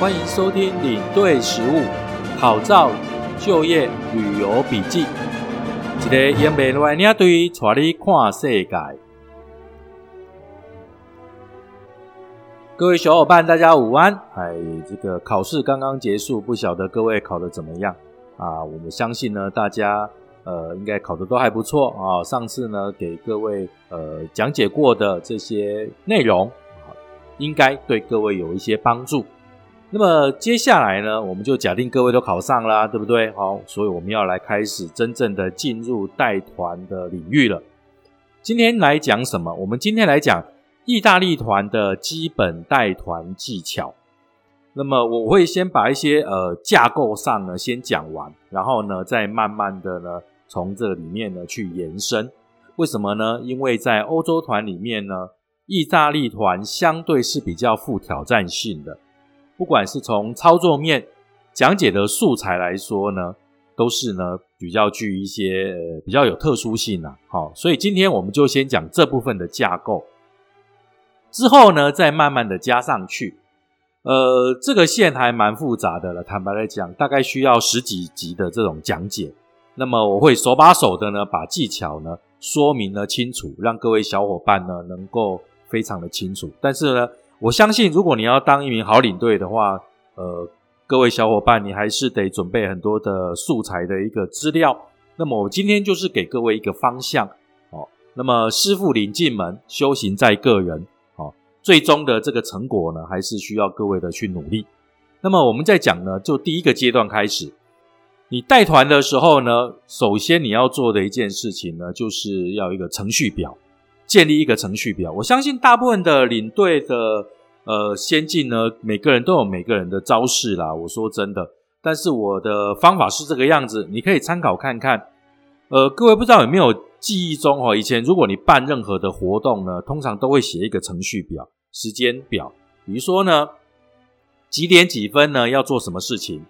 欢迎收听领队实务考照就业旅游笔记，一个用白话领队带你看世界。各位小伙伴，大家午安！哎，这个考试刚刚结束，不晓得各位考的怎么样啊？我们相信呢，大家呃应该考的都还不错啊。上次呢给各位呃讲解过的这些内容，应该对各位有一些帮助。那么接下来呢，我们就假定各位都考上啦，对不对？好，所以我们要来开始真正的进入带团的领域了。今天来讲什么？我们今天来讲。意大利团的基本带团技巧，那么我会先把一些呃架构上呢先讲完，然后呢再慢慢的呢从这里面呢去延伸。为什么呢？因为在欧洲团里面呢，意大利团相对是比较富挑战性的，不管是从操作面、讲解的素材来说呢，都是呢比较具一些比较有特殊性啊。好，所以今天我们就先讲这部分的架构。之后呢，再慢慢的加上去，呃，这个线还蛮复杂的了。坦白来讲，大概需要十几集的这种讲解。那么我会手把手的呢，把技巧呢说明的清楚，让各位小伙伴呢能够非常的清楚。但是呢，我相信如果你要当一名好领队的话，呃，各位小伙伴你还是得准备很多的素材的一个资料。那么我今天就是给各位一个方向哦。那么师傅领进门，修行在个人。最终的这个成果呢，还是需要各位的去努力。那么我们在讲呢，就第一个阶段开始，你带团的时候呢，首先你要做的一件事情呢，就是要一个程序表，建立一个程序表。我相信大部分的领队的呃先进呢，每个人都有每个人的招式啦。我说真的，但是我的方法是这个样子，你可以参考看看。呃，各位不知道有没有记忆中哦？以前如果你办任何的活动呢，通常都会写一个程序表、时间表。比如说呢，几点几分呢要做什么事情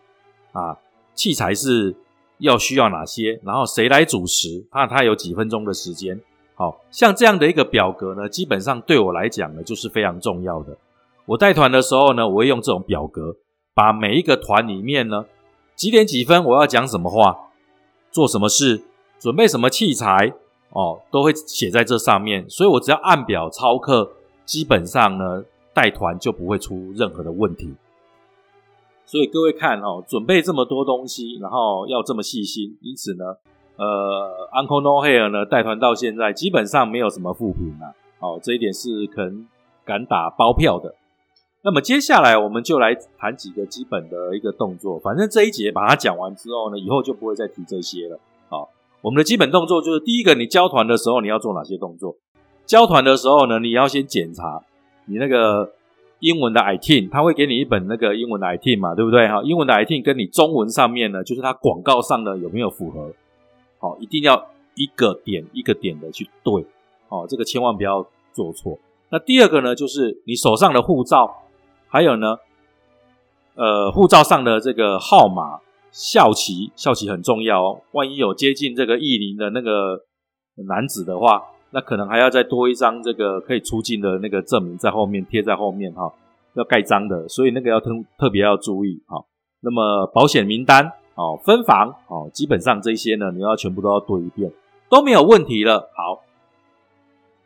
啊？器材是要需要哪些？然后谁来主持？怕他有几分钟的时间。好像这样的一个表格呢，基本上对我来讲呢，就是非常重要的。我带团的时候呢，我会用这种表格，把每一个团里面呢，几点几分我要讲什么话，做什么事。准备什么器材哦，都会写在这上面，所以我只要按表操课，基本上呢带团就不会出任何的问题。所以各位看哦，准备这么多东西，然后要这么细心，因此呢，呃，Uncle No Hair 呢带团到现在基本上没有什么负评啊，哦，这一点是可能敢打包票的。那么接下来我们就来谈几个基本的一个动作，反正这一节把它讲完之后呢，以后就不会再提这些了。好我们的基本动作就是：第一个，你交团的时候你要做哪些动作？交团的时候呢，你要先检查你那个英文的 itin，他会给你一本那个英文的 itin 嘛，对不对？哈，英文的 itin 跟你中文上面呢，就是它广告上的有没有符合？好，一定要一个点一个点的去对，哦，这个千万不要做错。那第二个呢，就是你手上的护照，还有呢，呃，护照上的这个号码。校旗，校旗很重要哦。万一有接近这个意林的那个男子的话，那可能还要再多一张这个可以出境的那个证明在后面贴在后面哈，要盖章的，所以那个要特特别要注意哈。那么保险名单哦，分房哦，基本上这些呢，你要全部都要对一遍，都没有问题了。好，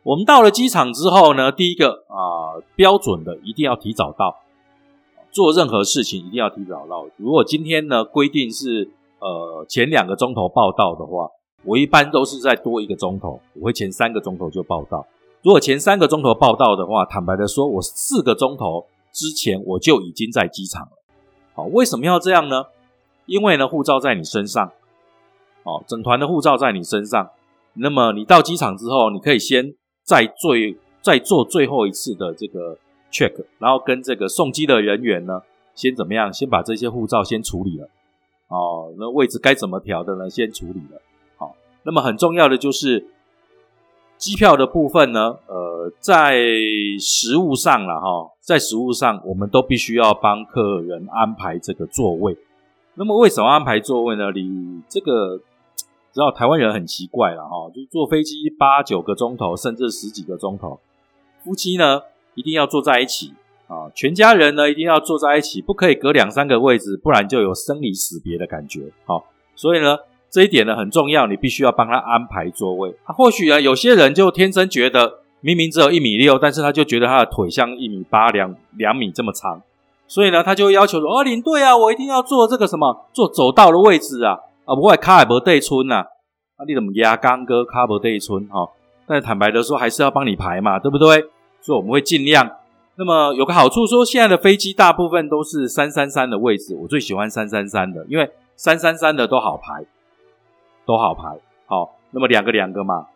我们到了机场之后呢，第一个啊，标准的一定要提早到。做任何事情一定要提早到。如果今天呢规定是呃前两个钟头报到的话，我一般都是再多一个钟头，我会前三个钟头就报到。如果前三个钟头报到的话，坦白的说，我四个钟头之前我就已经在机场了。好，为什么要这样呢？因为呢护照在你身上，哦，整团的护照在你身上。那么你到机场之后，你可以先再做再做最后一次的这个。check，然后跟这个送机的人员呢，先怎么样？先把这些护照先处理了，哦，那位置该怎么调的呢？先处理了，好。那么很重要的就是机票的部分呢，呃，在实物上了哈，在实物上我们都必须要帮客人安排这个座位。那么为什么安排座位呢？你这个知道台湾人很奇怪了哈，就坐飞机八九个钟头，甚至十几个钟头，夫妻呢？一定要坐在一起，啊，全家人呢一定要坐在一起，不可以隔两三个位置，不然就有生离死别的感觉。好，所以呢，这一点呢很重要，你必须要帮他安排座位。或许啊，有些人就天生觉得明明只有一米六，但是他就觉得他的腿像一米八、两两米这么长，所以呢，他就要求说：“哦，领队啊，我一定要坐这个什么，坐走道的位置啊，啊，不会卡尔伯对村呐，啊，你怎么压刚哥卡尔伯对村哈？但坦白的说，还是要帮你排嘛，对不对？所以我们会尽量。”那么有个好处，说现在的飞机大部分都是三三三的位置，我最喜欢三三三的，因为三三三的都好排，都好排。好，那么两个两个嘛，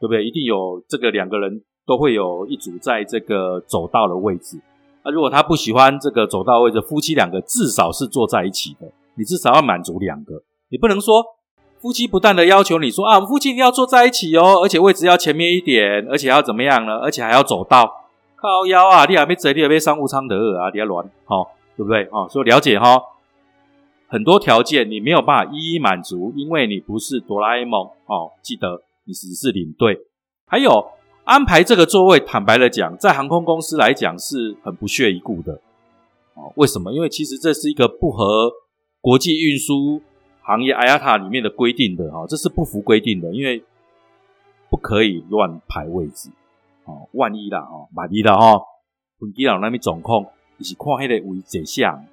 对不对？一定有这个两个人都会有一组在这个走道的位置。那如果他不喜欢这个走道位置，夫妻两个至少是坐在一起的，你至少要满足两个，你不能说夫妻不断的要求你说啊，我们夫妻一定要坐在一起哦，而且位置要前面一点，而且要怎么样呢？而且还要走道。靠腰啊！你还没坐，你还没商务舱的啊！你要乱，好，对不对？哦，所以了解哈，很多条件你没有办法一一满足，因为你不是哆啦 A 梦哦。记得你只是领队。还有安排这个座位，坦白的讲，在航空公司来讲是很不屑一顾的哦。为什么？因为其实这是一个不合国际运输行业 IATA 里面的规定的哈，这是不符规定的，因为不可以乱排位置。哦，万一啦，哦，万一啦，哈，飞机佬那边总控，你是看迄个位置像，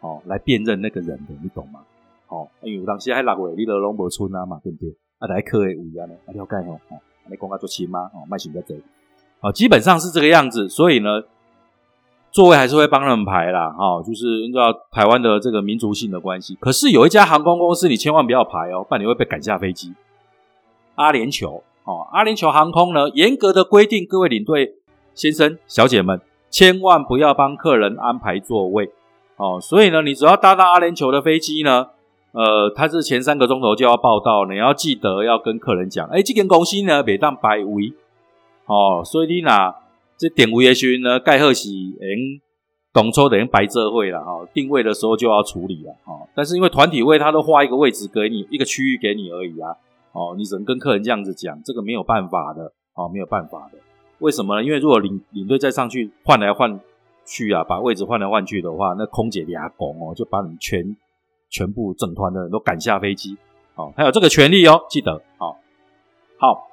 哦，来辨认那个人的，你懂吗？哦，因为当时还六月，你都拢无村啊嘛，对不对？啊，来客的位啊呢，啊了解吼，哦，你讲啊做亲吗？哦，卖想在这里，哦，基本上是这个样子，所以呢，座位还是会帮他们排啦，哈，就是依照台湾的这个民族性的关系。可是有一家航空公司，你千万不要排哦，不然你会被赶下飞机。阿联酋。哦，阿联酋航空呢，严格的规定，各位领队先生、小姐们，千万不要帮客人安排座位。哦，所以呢，你只要搭到阿联酋的飞机呢，呃，他是前三个钟头就要报到，你要记得要跟客人讲，哎，这间公司呢，每当摆位。哦，所以你拿这点位的时候呢，盖好是嗯，懂抽等于白这会了哈，定位的时候就要处理了哈。但是因为团体位，他都画一个位置给你，一个区域给你而已啊。哦，你只能跟客人这样子讲，这个没有办法的，哦，没有办法的。为什么呢？因为如果领领队再上去换来换去啊，把位置换来换去的话，那空姐俩拱哦，就把你全全部整团的人都赶下飞机。哦，还有这个权利哦，记得。好，好。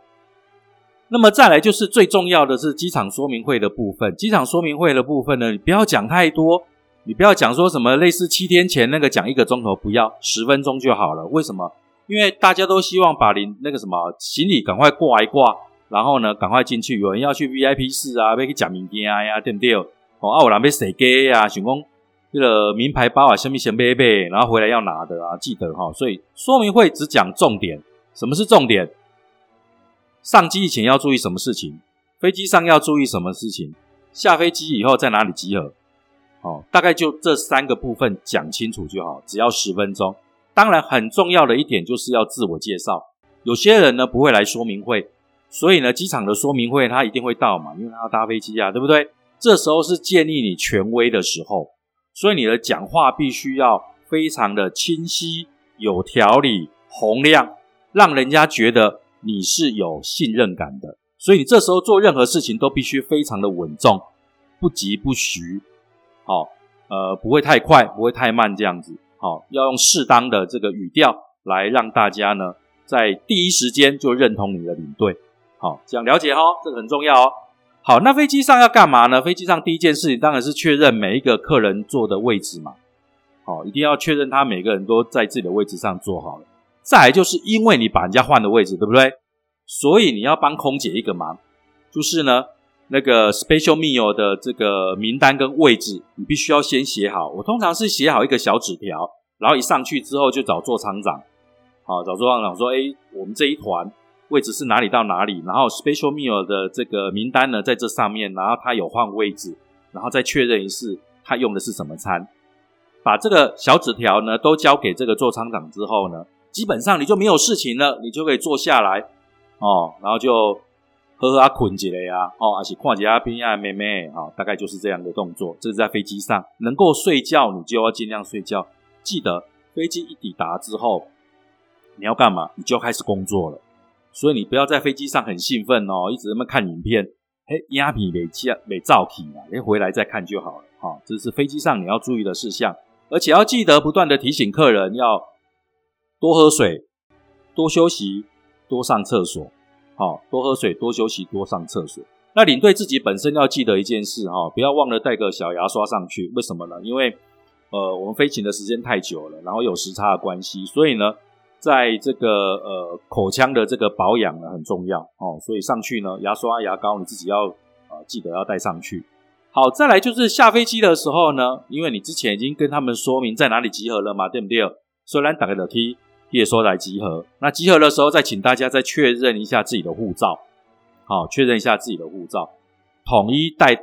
那么再来就是最重要的是机场说明会的部分。机场说明会的部分呢，你不要讲太多，你不要讲说什么类似七天前那个讲一个钟头，不要十分钟就好了。为什么？因为大家都希望把您那个什么行李赶快挂一挂，然后呢赶快进去。有人要去 VIP 室啊，要去讲名件呀，对不对？哦，啊，有人要洗机啊，想讲这个名牌包啊，什么先买买，然后回来要拿的啊，记得哈。所以说明会只讲重点。什么是重点？上机以前要注意什么事情？飞机上要注意什么事情？下飞机以后在哪里集合？哦，大概就这三个部分讲清楚就好，只要十分钟。当然，很重要的一点就是要自我介绍。有些人呢不会来说明会，所以呢机场的说明会他一定会到嘛，因为他要搭飞机啊，对不对？这时候是建立你权威的时候，所以你的讲话必须要非常的清晰、有条理、洪亮，让人家觉得你是有信任感的。所以你这时候做任何事情都必须非常的稳重，不急不徐，好，呃，不会太快，不会太慢，这样子。好，要用适当的这个语调来让大家呢，在第一时间就认同你的领队。好，这样了解哈，这个很重要哦。好，那飞机上要干嘛呢？飞机上第一件事情当然是确认每一个客人坐的位置嘛。好，一定要确认他每个人都在自己的位置上坐好了。再来就是因为你把人家换的位置，对不对？所以你要帮空姐一个忙，就是呢，那个 special meal 的这个名单跟位置，你必须要先写好。我通常是写好一个小纸条。然后一上去之后就找座舱长，好找座舱长说：“哎，我们这一团位置是哪里到哪里？然后 special meal 的这个名单呢，在这上面。然后他有换位置，然后再确认一次他用的是什么餐。把这个小纸条呢都交给这个座舱长之后呢，基本上你就没有事情了，你就可以坐下来哦，然后就喝喝啊困起来呀，哦，而且看几阿边啊妹妹，好，大概就是这样的动作。这是在飞机上能够睡觉，你就要尽量睡觉。”记得飞机一抵达之后，你要干嘛？你就开始工作了。所以你不要在飞机上很兴奋哦，一直那么看影片嘿，鸦片没接没造起啊，你回来再看就好了。哈，这是飞机上你要注意的事项，而且要记得不断的提醒客人要多喝水、多休息、多上厕所。好，多喝水、多休息、多上厕所。那领队自己本身要记得一件事哈，不要忘了带个小牙刷上去。为什么呢？因为呃，我们飞行的时间太久了，然后有时差的关系，所以呢，在这个呃口腔的这个保养呢很重要哦。所以上去呢，牙刷、牙膏你自己要呃记得要带上去。好，再来就是下飞机的时候呢，因为你之前已经跟他们说明在哪里集合了嘛，对不对？虽然打开楼梯也说来集合，那集合的时候再请大家再确认一下自己的护照。好，确认一下自己的护照，统一带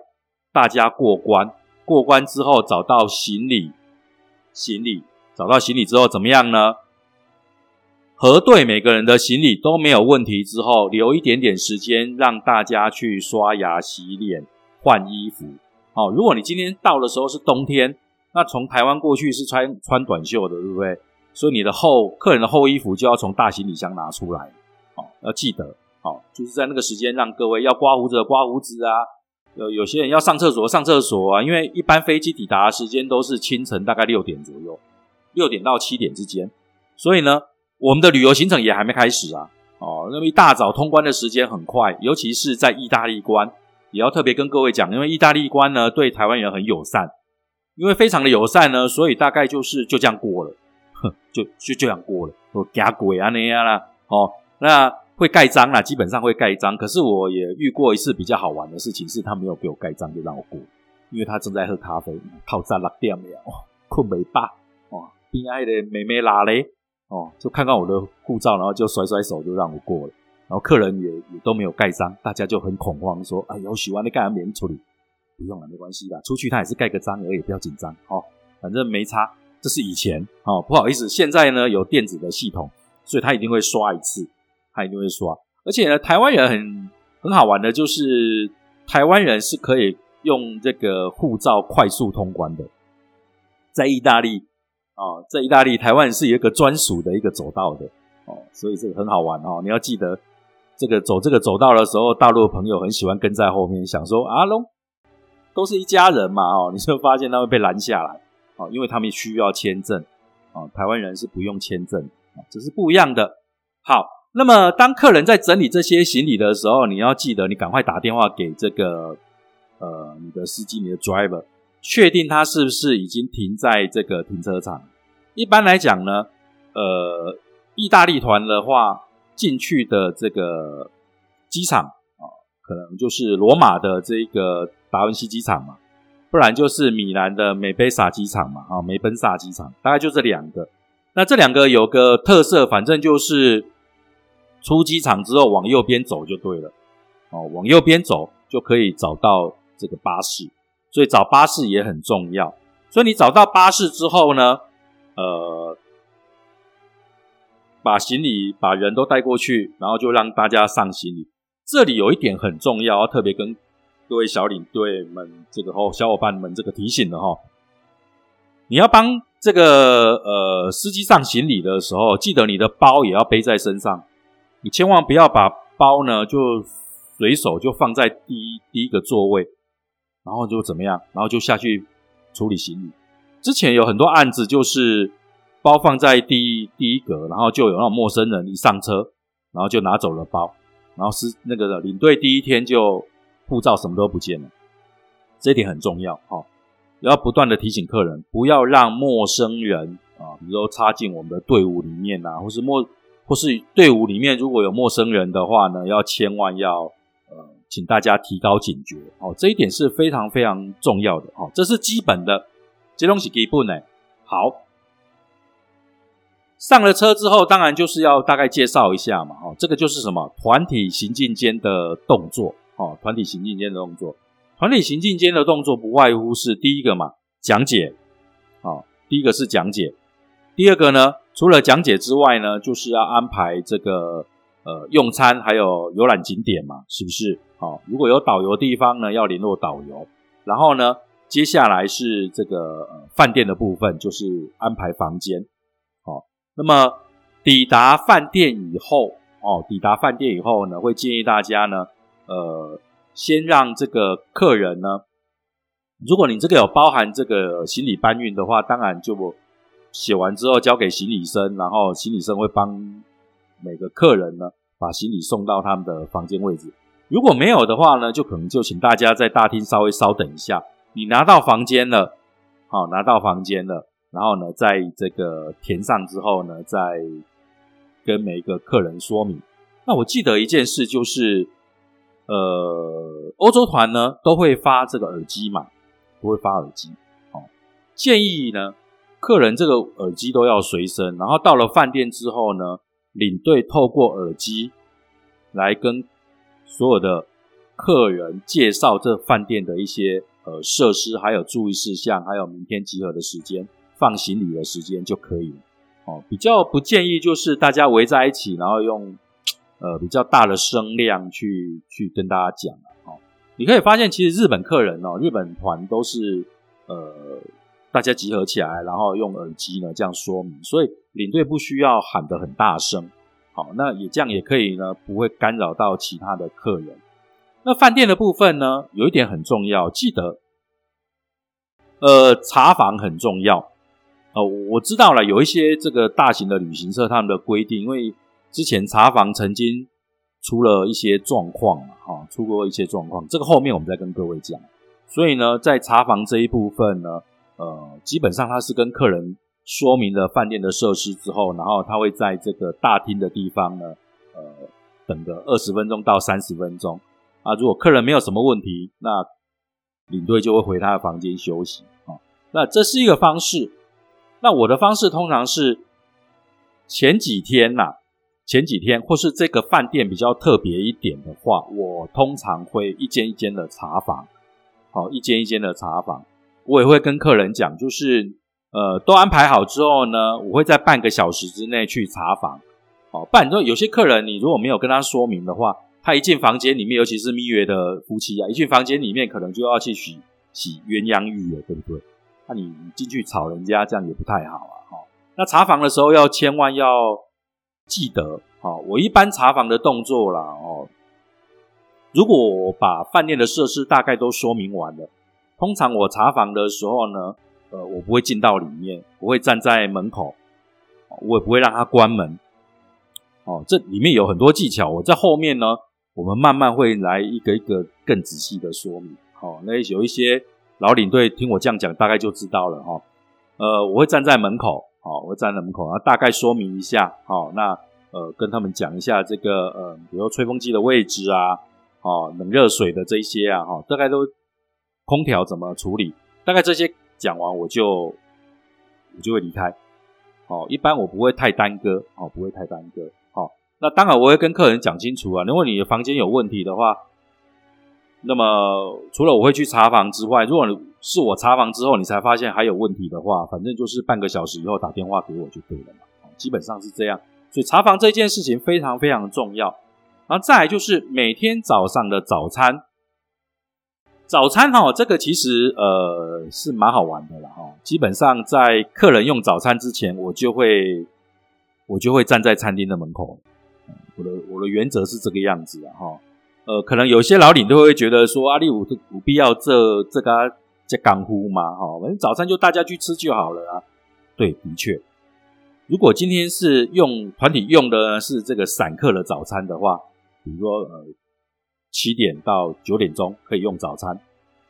大家过关。过关之后找到行李，行李找到行李之后怎么样呢？核对每个人的行李都没有问题之后，留一点点时间让大家去刷牙、洗脸、换衣服。好，如果你今天到的时候是冬天，那从台湾过去是穿穿短袖的，对不对？所以你的厚客人的厚衣服就要从大行李箱拿出来。好，要记得。好，就是在那个时间让各位要刮胡子的刮胡子啊，有有些人要上厕所上厕所啊，因为一般飞机抵达的时间都是清晨大概六点左右，六点到七点之间，所以呢，我们的旅游行程也还没开始啊。哦，那么一大早通关的时间很快，尤其是在意大利关，也要特别跟各位讲，因为意大利关呢对台湾人很友善，因为非常的友善呢，所以大概就是就这样过了，哼，就就这样过了，我假鬼啊那样啦，哦，那。会盖章啦，基本上会盖章。可是我也遇过一次比较好玩的事情，是他没有给我盖章就让我过，因为他正在喝咖啡，套餐六点了，困没罢，哦，边爱的妹妹拉嘞，哦，就看看我的护照，然后就甩甩手就让我过了。然后客人也也都没有盖章，大家就很恐慌，说：“哎呦，喜欢的盖完免处理，不用了，没关系的，出去他也是盖个章而已，不要紧张，哦，反正没差。这是以前，哦，不好意思，现在呢有电子的系统，所以他一定会刷一次。”他一定会刷，而且呢，台湾人很很好玩的，就是台湾人是可以用这个护照快速通关的。在意大利哦，在意大利，台湾是有一个专属的一个走道的哦，所以这个很好玩哦。你要记得，这个走这个走道的时候，大陆的朋友很喜欢跟在后面，想说啊龙都是一家人嘛哦，你就发现他会被拦下来哦，因为他们需要签证哦，台湾人是不用签证啊，这是不一样的。好。那么，当客人在整理这些行李的时候，你要记得，你赶快打电话给这个呃你的司机，你的 driver，确定他是不是已经停在这个停车场。一般来讲呢，呃，意大利团的话进去的这个机场啊，可能就是罗马的这个达文西机场嘛，不然就是米兰的梅贝萨机场嘛，啊，梅奔萨机场，大概就这两个。那这两个有个特色，反正就是。出机场之后往右边走就对了，哦，往右边走就可以找到这个巴士，所以找巴士也很重要。所以你找到巴士之后呢，呃，把行李、把人都带过去，然后就让大家上行李。这里有一点很重要，要特别跟各位小领队们、这个哦小伙伴们这个提醒的哈，你要帮这个呃司机上行李的时候，记得你的包也要背在身上。你千万不要把包呢，就随手就放在第一第一个座位，然后就怎么样，然后就下去处理行李。之前有很多案子，就是包放在第一第一格，然后就有那种陌生人一上车，然后就拿走了包，然后是那个领队第一天就护照什么都不见了，这一点很重要哈，要不断的提醒客人，不要让陌生人啊，比如说插进我们的队伍里面呐，或是陌。或是队伍里面如果有陌生人的话呢，要千万要，请大家提高警觉。哦，这一点是非常非常重要的。哦，这是基本的。这东西基本呢，好，上了车之后，当然就是要大概介绍一下嘛，哦，这个就是什么？团体行进间的动作。哦，团体行进间的动作，团体行进间的动作不外乎是第一个嘛，讲解，哦，第一个是讲解，第二个呢？除了讲解之外呢，就是要安排这个呃用餐，还有游览景点嘛，是不是？好，如果有导游地方呢，要联络导游。然后呢，接下来是这个饭店的部分，就是安排房间。好，那么抵达饭店以后，哦，抵达饭店以后呢，会建议大家呢，呃，先让这个客人呢，如果你这个有包含这个行李搬运的话，当然就写完之后交给行李生，然后行李生会帮每个客人呢把行李送到他们的房间位置。如果没有的话呢，就可能就请大家在大厅稍微稍等一下。你拿到房间了，好，拿到房间了，然后呢，在这个填上之后呢，再跟每一个客人说明。那我记得一件事就是，呃，欧洲团呢都会发这个耳机嘛，都会发耳机。哦，建议呢，客人这个耳机都要随身。然后到了饭店之后呢，领队透过耳机来跟。所有的客人介绍这饭店的一些呃设施，还有注意事项，还有明天集合的时间、放行李的时间就可以了。哦，比较不建议就是大家围在一起，然后用呃比较大的声量去去跟大家讲哦，你可以发现，其实日本客人哦，日本团都是呃大家集合起来，然后用耳机呢这样说明，所以领队不需要喊得很大声。好，那也这样也可以呢，不会干扰到其他的客人。那饭店的部分呢，有一点很重要，记得，呃，查房很重要。呃，我知道了，有一些这个大型的旅行社他们的规定，因为之前查房曾经出了一些状况嘛，哈，出过一些状况，这个后面我们再跟各位讲。所以呢，在查房这一部分呢，呃，基本上它是跟客人。说明了饭店的设施之后，然后他会在这个大厅的地方呢，呃，等个二十分钟到三十分钟啊。如果客人没有什么问题，那领队就会回他的房间休息啊。那这是一个方式。那我的方式通常是前几天呐，前几天或是这个饭店比较特别一点的话，我通常会一间一间的查房，好，一间一间的查房。我也会跟客人讲，就是。呃，都安排好之后呢，我会在半个小时之内去查房。哦，不然说有些客人，你如果没有跟他说明的话，他一进房间里面，尤其是蜜月的夫妻啊，一进房间里面可能就要去洗洗鸳鸯浴了，对不对？那你进去吵人家，这样也不太好啊。哈，那查房的时候要千万要记得，哦，我一般查房的动作啦，哦，如果我把饭店的设施大概都说明完了，通常我查房的时候呢。呃，我不会进到里面，我会站在门口，我也不会让他关门。哦，这里面有很多技巧，我在后面呢，我们慢慢会来一个一个更仔细的说明。好，那有一些老领队听我这样讲，大概就知道了哈。呃，我会站在门口，好，我会站在门口，然后大概说明一下，好，那呃，跟他们讲一下这个呃，比如吹风机的位置啊，哦，冷热水的这些啊，哈，大概都空调怎么处理，大概这些。讲完我就我就会离开，哦，一般我不会太耽搁，哦，不会太耽搁，好，那当然我会跟客人讲清楚啊，如果你的房间有问题的话，那么除了我会去查房之外，如果是我查房之后你才发现还有问题的话，反正就是半个小时以后打电话给我就对了嘛，基本上是这样，所以查房这件事情非常非常重要，然后再来就是每天早上的早餐。早餐哈，这个其实呃是蛮好玩的啦哈。基本上在客人用早餐之前，我就会我就会站在餐厅的门口。我的我的原则是这个样子啊哈。呃，可能有些老领都会觉得说阿力五有必要这这个这干呼嘛哈。反正早餐就大家去吃就好了啊。对，的确，如果今天是用团体用的是这个散客的早餐的话，比如说呃。七点到九点钟可以用早餐，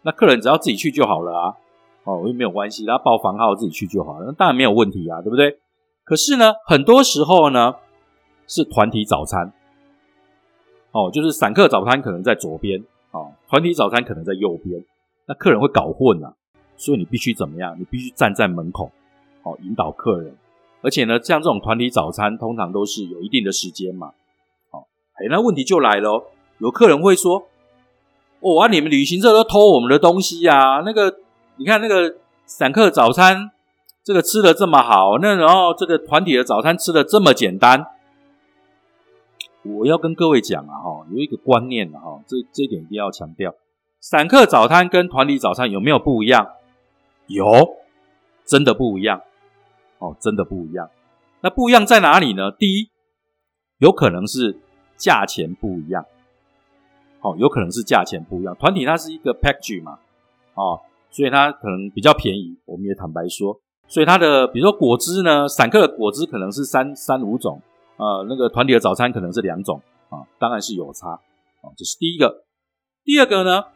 那客人只要自己去就好了啊，哦，又没有关系，他报房号自己去就好了，那当然没有问题啊，对不对？可是呢，很多时候呢是团体早餐，哦，就是散客早餐可能在左边，哦，团体早餐可能在右边，那客人会搞混啊，所以你必须怎么样？你必须站在门口，哦，引导客人，而且呢，像这种团体早餐通常都是有一定的时间嘛，哦，哎，那问题就来了。有客人会说：“哦啊，你们旅行社都偷我们的东西呀！那个，你看那个散客早餐，这个吃的这么好，那然后这个团体的早餐吃的这么简单。”我要跟各位讲啊，哈，有一个观念啊，哈，这这一点一定要强调：散客早餐跟团体早餐有没有不一样？有，真的不一样哦，真的不一样。那不一样在哪里呢？第一，有可能是价钱不一样。哦，有可能是价钱不一样。团体它是一个 package 嘛，哦，所以它可能比较便宜。我们也坦白说，所以它的比如说果汁呢，散客的果汁可能是三三五种，呃，那个团体的早餐可能是两种啊，当然是有差啊，这是第一个。第二个呢，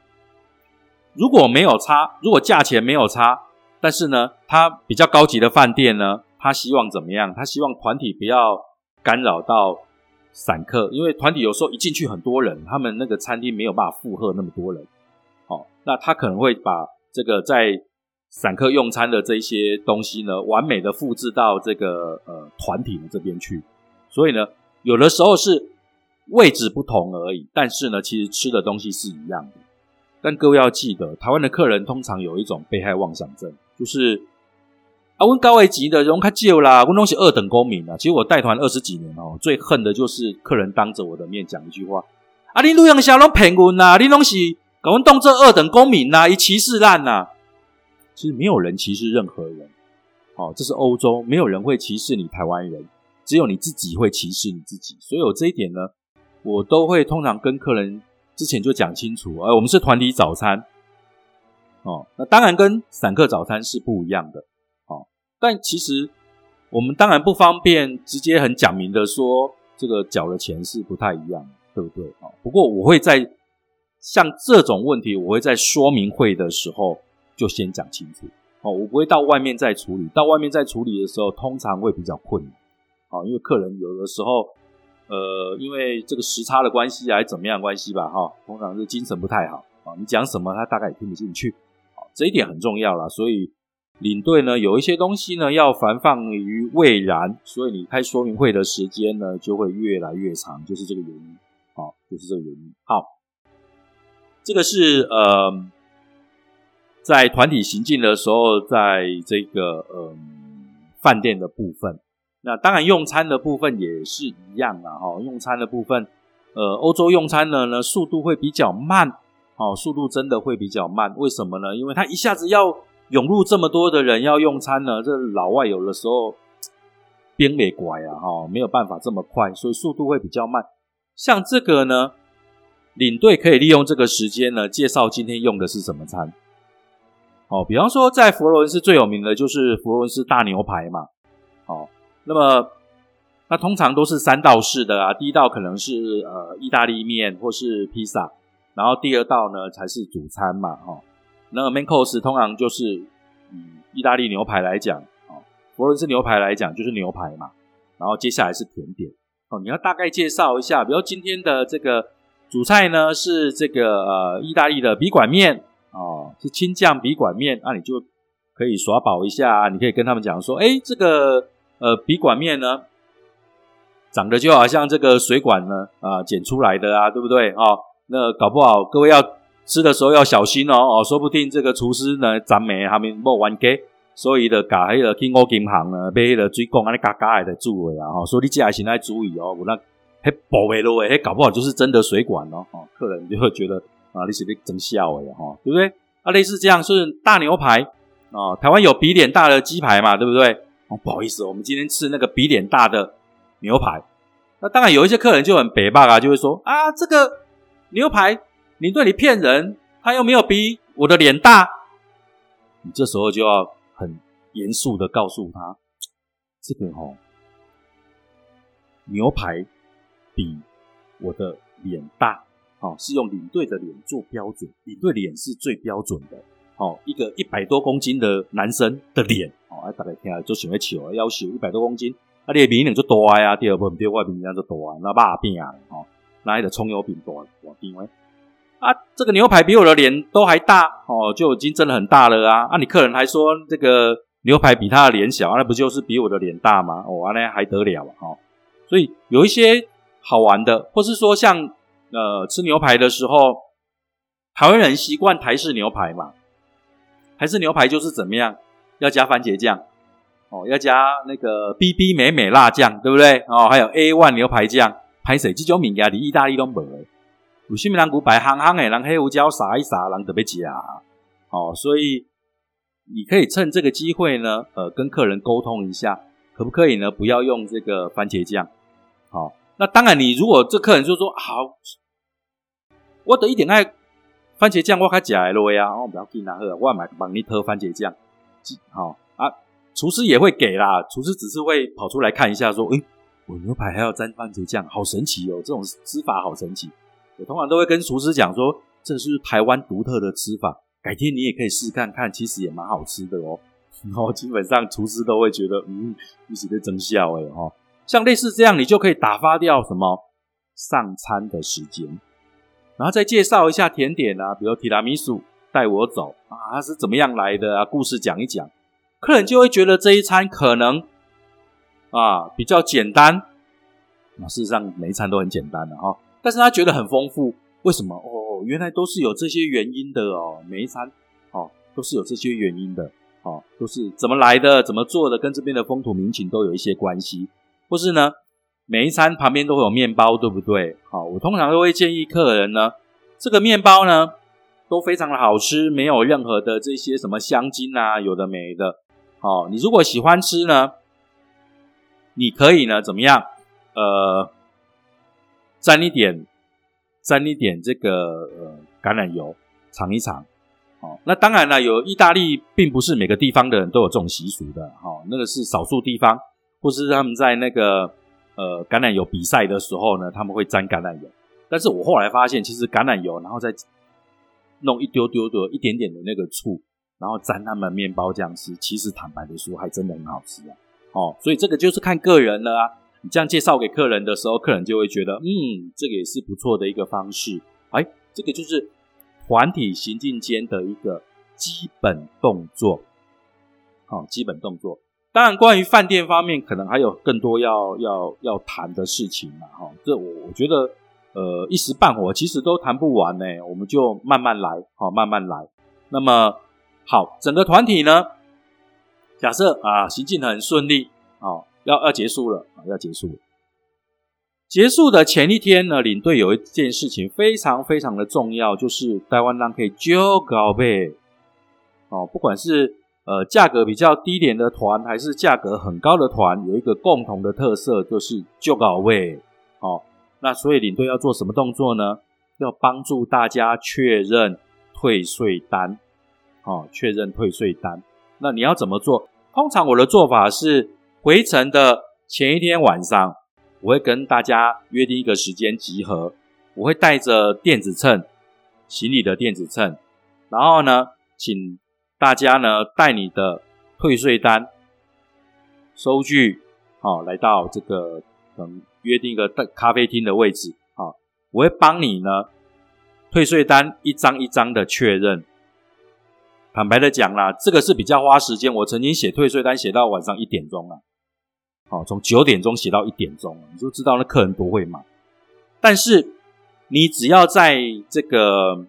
如果没有差，如果价钱没有差，但是呢，它比较高级的饭店呢，他希望怎么样？他希望团体不要干扰到。散客，因为团体有时候一进去很多人，他们那个餐厅没有办法负荷那么多人，哦，那他可能会把这个在散客用餐的这些东西呢，完美的复制到这个呃团体的这边去，所以呢，有的时候是位置不同而已，但是呢，其实吃的东西是一样的。但各位要记得，台湾的客人通常有一种被害妄想症，就是。啊，问高位级的人较少啦，我拢是二等公民啊。其实我带团二十几年哦，最恨的就是客人当着我的面讲一句话：“啊，你路阳小拢骗我呐，你拢是搞阮当做二等公民呐，一歧视烂呐。”其实没有人歧视任何人，哦，这是欧洲，没有人会歧视你台湾人，只有你自己会歧视你自己。所以有这一点呢，我都会通常跟客人之前就讲清楚。哎，我们是团体早餐，哦，那当然跟散客早餐是不一样的。但其实我们当然不方便直接很讲明的说，这个缴的钱是不太一样，对不对？啊，不过我会在像这种问题，我会在说明会的时候就先讲清楚，哦，我不会到外面再处理。到外面再处理的时候，通常会比较困难，啊，因为客人有的时候，呃，因为这个时差的关系还是怎么样关系吧，哈，通常是精神不太好，啊，你讲什么他大概也听不进去，啊，这一点很重要了，所以。领队呢，有一些东西呢要繁放于未然，所以你开说明会的时间呢就会越来越长，就是这个原因。好，就是这个原因。好，这个是呃，在团体行进的时候，在这个嗯饭店的部分，那当然用餐的部分也是一样啊。哈，用餐的部分，呃，欧洲用餐呢呢速度会比较慢，哦，速度真的会比较慢。为什么呢？因为它一下子要。涌入这么多的人要用餐呢，这老外有的时候边没拐啊，哈，没有办法这么快，所以速度会比较慢。像这个呢，领队可以利用这个时间呢，介绍今天用的是什么餐。哦，比方说在佛罗伦斯最有名的就是佛罗伦斯大牛排嘛。哦，那么那通常都是三道式的啊，第一道可能是呃意大利面或是披萨，然后第二道呢才是主餐嘛，哈。那 main course 通常就是以意大利牛排来讲，哦，佛罗伦斯牛排来讲就是牛排嘛，然后接下来是甜点，哦，你要大概介绍一下，比如今天的这个主菜呢是这个呃意大利的笔管面，哦，是青酱笔管面，那你就可以耍宝一下，你可以跟他们讲说，哎，这个呃笔管面呢，长得就好像这个水管呢啊剪出来的啊，对不对？哦，那搞不好各位要。吃的时候要小心哦哦，说不定这个厨师呢，咱们下面冇完给，所以的加迄个去五金行呢，买迄个水管安尼嘎嘎的注的啊哈，所以你接下来先来注意哦，不然迄薄的咯诶，迄搞不好就是真的水管哦哦，客人就会觉得啊，你是在真笑诶哈，对不对？啊，类似这样是大牛排啊，台湾有比脸大的鸡排嘛，对不对？哦，不好意思，我们今天吃那个比脸大的牛排，那当然有一些客人就很北霸啊，就会说啊，这个牛排。你对你骗人，他又没有比我的脸大，你这时候就要很严肃的告诉他，这个哦，牛排比我的脸大，哦，是用领队的脸做标准，领队脸是最标准的，哦，一个一百多公斤的男生的脸，哦，大家听下就想要笑，要求一百多公斤，啊，你的面量就大呀，第二部分对外面量就大，那肉饼啊，哦，那的葱油饼大，大因为。啊，这个牛排比我的脸都还大哦，就已经真的很大了啊！啊，你客人还说这个牛排比他的脸小，那不就是比我的脸大吗？哦，那还得了啊！所以有一些好玩的，或是说像呃吃牛排的时候，台湾人习惯台式牛排嘛，台式牛排就是怎么样，要加番茄酱哦，要加那个 B B 美美辣酱，对不对？哦，还有 A 万牛排酱，排水这种名家的意大利都没。有甚物人牛排行行诶，人黑胡椒撒一撒，人特别食。哦，所以你可以趁这个机会呢，呃，跟客人沟通一下，可不可以呢？不要用这个番茄酱。好，那当然，你如果这客人就说好，我得一点爱番茄酱，我较食的落呀，我不要紧啊，我买帮你偷番茄酱，好啊，厨师也会给啦，厨师只是会跑出来看一下，说，诶，我牛排还要沾番茄酱，好神奇哦，这种吃法好神奇。我通常都会跟厨师讲说，这是台湾独特的吃法，改天你也可以试看看，其实也蛮好吃的哦。然后基本上厨师都会觉得，嗯，一直在增效哎哈。像类似这样，你就可以打发掉什么上餐的时间，然后再介绍一下甜点啊，比如提拉米苏，带我走啊，是怎么样来的啊？故事讲一讲，客人就会觉得这一餐可能啊比较简单。那事实上每一餐都很简单的哈。但是他觉得很丰富，为什么？哦，原来都是有这些原因的哦。每一餐哦，都是有这些原因的哦，都是怎么来的，怎么做的，跟这边的风土民情都有一些关系。或是呢，每一餐旁边都会有面包，对不对？好，我通常都会建议客人呢，这个面包呢都非常的好吃，没有任何的这些什么香精啊，有的没的。好，你如果喜欢吃呢，你可以呢怎么样？呃。沾一点，沾一点这个呃橄榄油尝一尝，哦，那当然了，有意大利并不是每个地方的人都有这种习俗的，哈，那个是少数地方，或是他们在那个呃橄榄油比赛的时候呢，他们会沾橄榄油。但是我后来发现，其实橄榄油，然后再弄一丢丢的一点点的那个醋，然后沾他们面包酱吃，其实坦白的说，还真的很好吃啊，哦，所以这个就是看个人了啊。你这样介绍给客人的时候，客人就会觉得，嗯，这个也是不错的一个方式。哎，这个就是团体行进间的一个基本动作。好，基本动作。当然，关于饭店方面，可能还有更多要要要谈的事情嘛。哈，这我我觉得，呃，一时半会其实都谈不完呢。我们就慢慢来，好，慢慢来。那么，好，整个团体呢，假设啊，行进很顺利，好。要要结束了啊！要结束了。结束的前一天呢，领队有一件事情非常非常的重要，就是台湾人可以就高呗。哦，不管是呃价格比较低廉的团，还是价格很高的团，有一个共同的特色，就是就高位。哦，那所以领队要做什么动作呢？要帮助大家确认退税单。哦，确认退税单。那你要怎么做？通常我的做法是。回程的前一天晚上，我会跟大家约定一个时间集合。我会带着电子秤，行李的电子秤，然后呢，请大家呢带你的退税单、收据，好，来到这个嗯约定一个咖啡厅的位置，好，我会帮你呢退税单一张一张的确认。坦白的讲啦，这个是比较花时间。我曾经写退税单写到晚上一点钟啊。好，从九点钟写到一点钟，你就知道那客人多会买。但是你只要在这个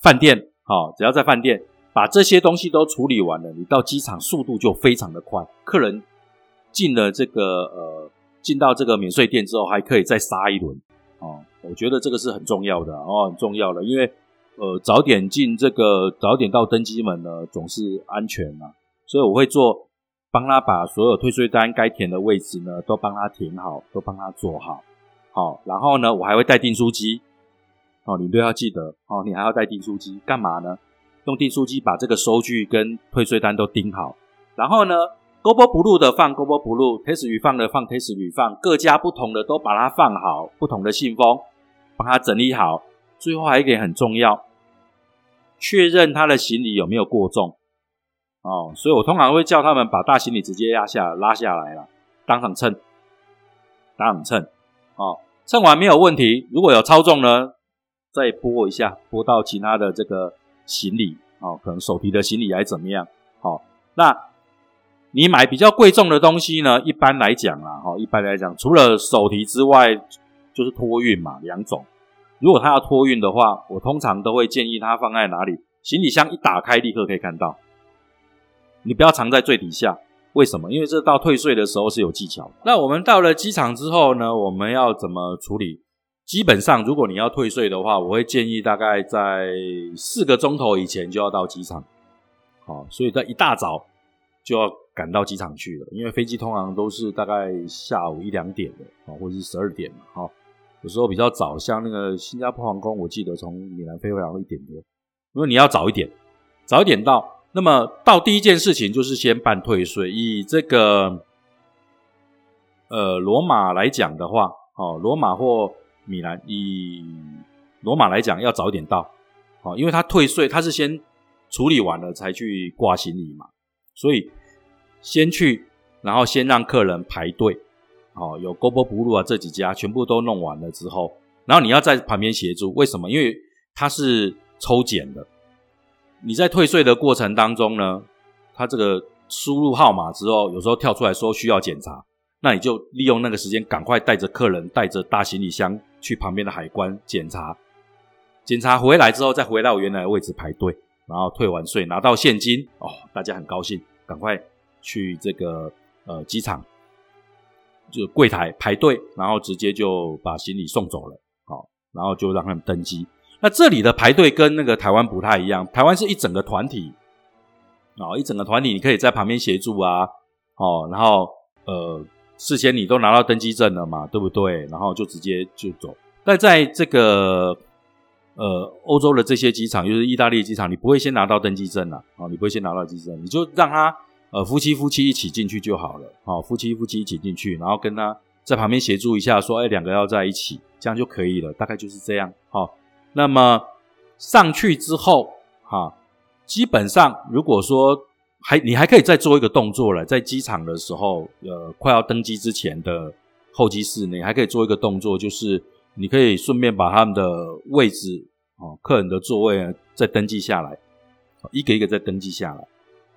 饭店，好，只要在饭店把这些东西都处理完了，你到机场速度就非常的快。客人进了这个呃，进到这个免税店之后，还可以再杀一轮。哦，我觉得这个是很重要的哦，很重要的，因为呃，早点进这个，早点到登机门呢，总是安全嘛。所以我会做。帮他把所有退税单该填的位置呢，都帮他填好，都帮他做好。好，然后呢，我还会带订书机。哦，你都要记得哦，你还要带订书机干嘛呢？用订书机把这个收据跟退税单都钉好。然后呢，Go Blue 的放 Go Blue，Test 语放的放 Test 语放，各家不同的都把它放好，不同的信封帮他整理好。最后还一点很重要，确认他的行李有没有过重。哦，所以我通常会叫他们把大行李直接压下拉下来了，当场称，当场称，哦，称完没有问题，如果有超重呢，再拨一下，拨到其他的这个行李，哦，可能手提的行李还怎么样？好，那你买比较贵重的东西呢？一般来讲啊，哈，一般来讲，除了手提之外，就是托运嘛，两种。如果他要托运的话，我通常都会建议他放在哪里？行李箱一打开，立刻可以看到。你不要藏在最底下，为什么？因为这到退税的时候是有技巧。那我们到了机场之后呢？我们要怎么处理？基本上，如果你要退税的话，我会建议大概在四个钟头以前就要到机场。好，所以在一大早就要赶到机场去了，因为飞机通常都是大概下午一两点的，啊，或者是十二点嘛。哈，有时候比较早，像那个新加坡航空，我记得从米兰飞回来会一点多，因为你要早一点，早一点到。那么到第一件事情就是先办退税。以这个呃罗马来讲的话，哦，罗马或米兰，以罗马来讲要早一点到，哦，因为他退税，他是先处理完了才去挂行李嘛，所以先去，然后先让客人排队。哦，有 g o b o Blue 啊，这几家全部都弄完了之后，然后你要在旁边协助。为什么？因为他是抽检的。你在退税的过程当中呢，他这个输入号码之后，有时候跳出来说需要检查，那你就利用那个时间，赶快带着客人带着大行李箱去旁边的海关检查。检查回来之后，再回到原来的位置排队，然后退完税拿到现金哦，大家很高兴，赶快去这个呃机场。就柜台排队，然后直接就把行李送走了，好，然后就让他们登机。那这里的排队跟那个台湾不太一样，台湾是一整个团体，哦，一整个团体，你可以在旁边协助啊，哦，然后呃，事先你都拿到登机证了嘛，对不对？然后就直接就走。但在这个呃欧洲的这些机场，就是意大利机场，你不会先拿到登机证啊，哦，你不会先拿到机证，你就让他。呃，夫妻夫妻一起进去就好了，哦，夫妻夫妻一起进去，然后跟他在旁边协助一下，说，哎，两个要在一起，这样就可以了，大概就是这样，好。那么上去之后，哈，基本上如果说还你还可以再做一个动作了，在机场的时候，呃，快要登机之前的候机室，你还可以做一个动作，就是你可以顺便把他们的位置，哦，客人的座位啊再登记下来，一个一个再登记下来，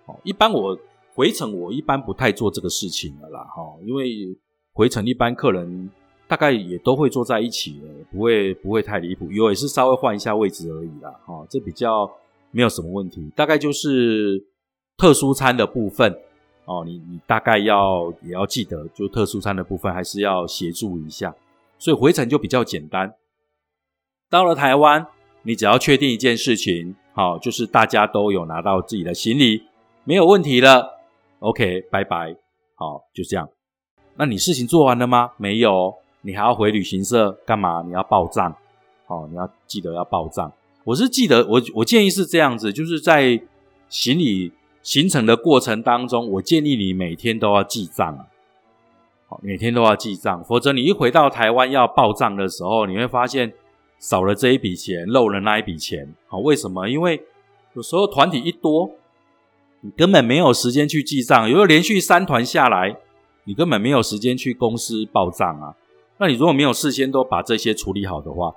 哦，一般我。回程我一般不太做这个事情了啦，哈，因为回程一般客人大概也都会坐在一起的，不会不会太离谱，有也是稍微换一下位置而已啦，哈，这比较没有什么问题。大概就是特殊餐的部分哦，你你大概要也要记得，就特殊餐的部分还是要协助一下，所以回程就比较简单。到了台湾，你只要确定一件事情，好，就是大家都有拿到自己的行李，没有问题了。OK，拜拜，好，就这样。那你事情做完了吗？没有，你还要回旅行社干嘛？你要报账，好，你要记得要报账。我是记得，我我建议是这样子，就是在行李行程的过程当中，我建议你每天都要记账啊，好，每天都要记账，否则你一回到台湾要报账的时候，你会发现少了这一笔钱，漏了那一笔钱。好，为什么？因为有时候团体一多。你根本没有时间去记账，有时候连续三团下来，你根本没有时间去公司报账啊。那你如果没有事先都把这些处理好的话，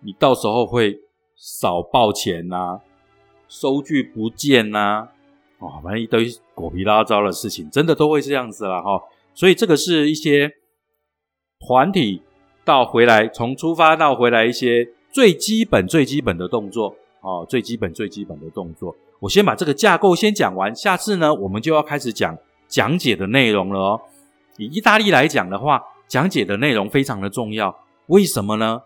你到时候会少报钱呐，收据不见呐，哦，反正一堆狗皮拉糟的事情，真的都会这样子了哈。所以这个是一些团体到回来，从出发到回来一些最基本、最基本的动作哦，最基本、最基本的动作。我先把这个架构先讲完，下次呢，我们就要开始讲讲解的内容了哦。以意大利来讲的话，讲解的内容非常的重要。为什么呢？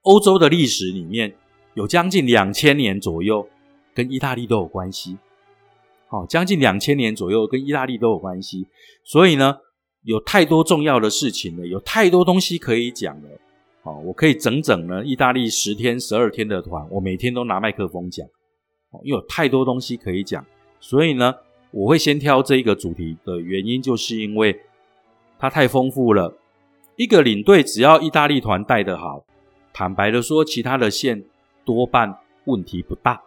欧洲的历史里面有将近两千年左右跟意大利都有关系。好，将近两千年左右跟意大利都有关系，所以呢，有太多重要的事情了，有太多东西可以讲了。哦，我可以整整呢，意大利十天、十二天的团，我每天都拿麦克风讲。因为有太多东西可以讲，所以呢，我会先挑这一个主题的原因，就是因为它太丰富了。一个领队只要意大利团带得好，坦白的说，其他的线多半问题不大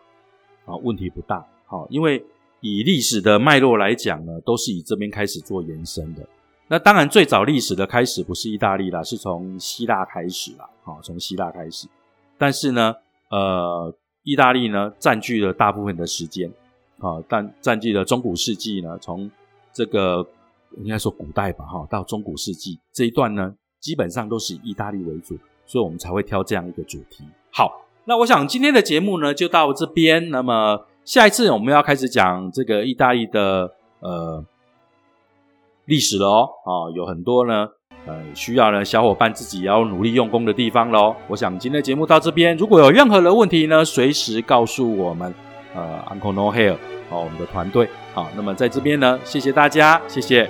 啊，问题不大。好，因为以历史的脉络来讲呢，都是以这边开始做延伸的。那当然，最早历史的开始不是意大利啦，是从希腊开始啦。好，从希腊开始。但是呢，呃。意大利呢，占据了大部分的时间，啊，但占据了中古世纪呢，从这个应该说古代吧，哈，到中古世纪这一段呢，基本上都是以意大利为主，所以我们才会挑这样一个主题。好，那我想今天的节目呢，就到这边。那么下一次我们要开始讲这个意大利的呃历史了哦，啊，有很多呢。呃，需要呢，小伙伴自己要努力用功的地方喽。我想今天的节目到这边，如果有任何的问题呢，随时告诉我们，呃，Uncle No Hair，好，我们的团队好，那么在这边呢，谢谢大家，谢谢。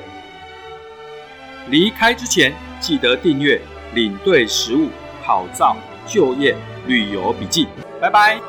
离开之前记得订阅领队食物考照就业旅游笔记，拜拜。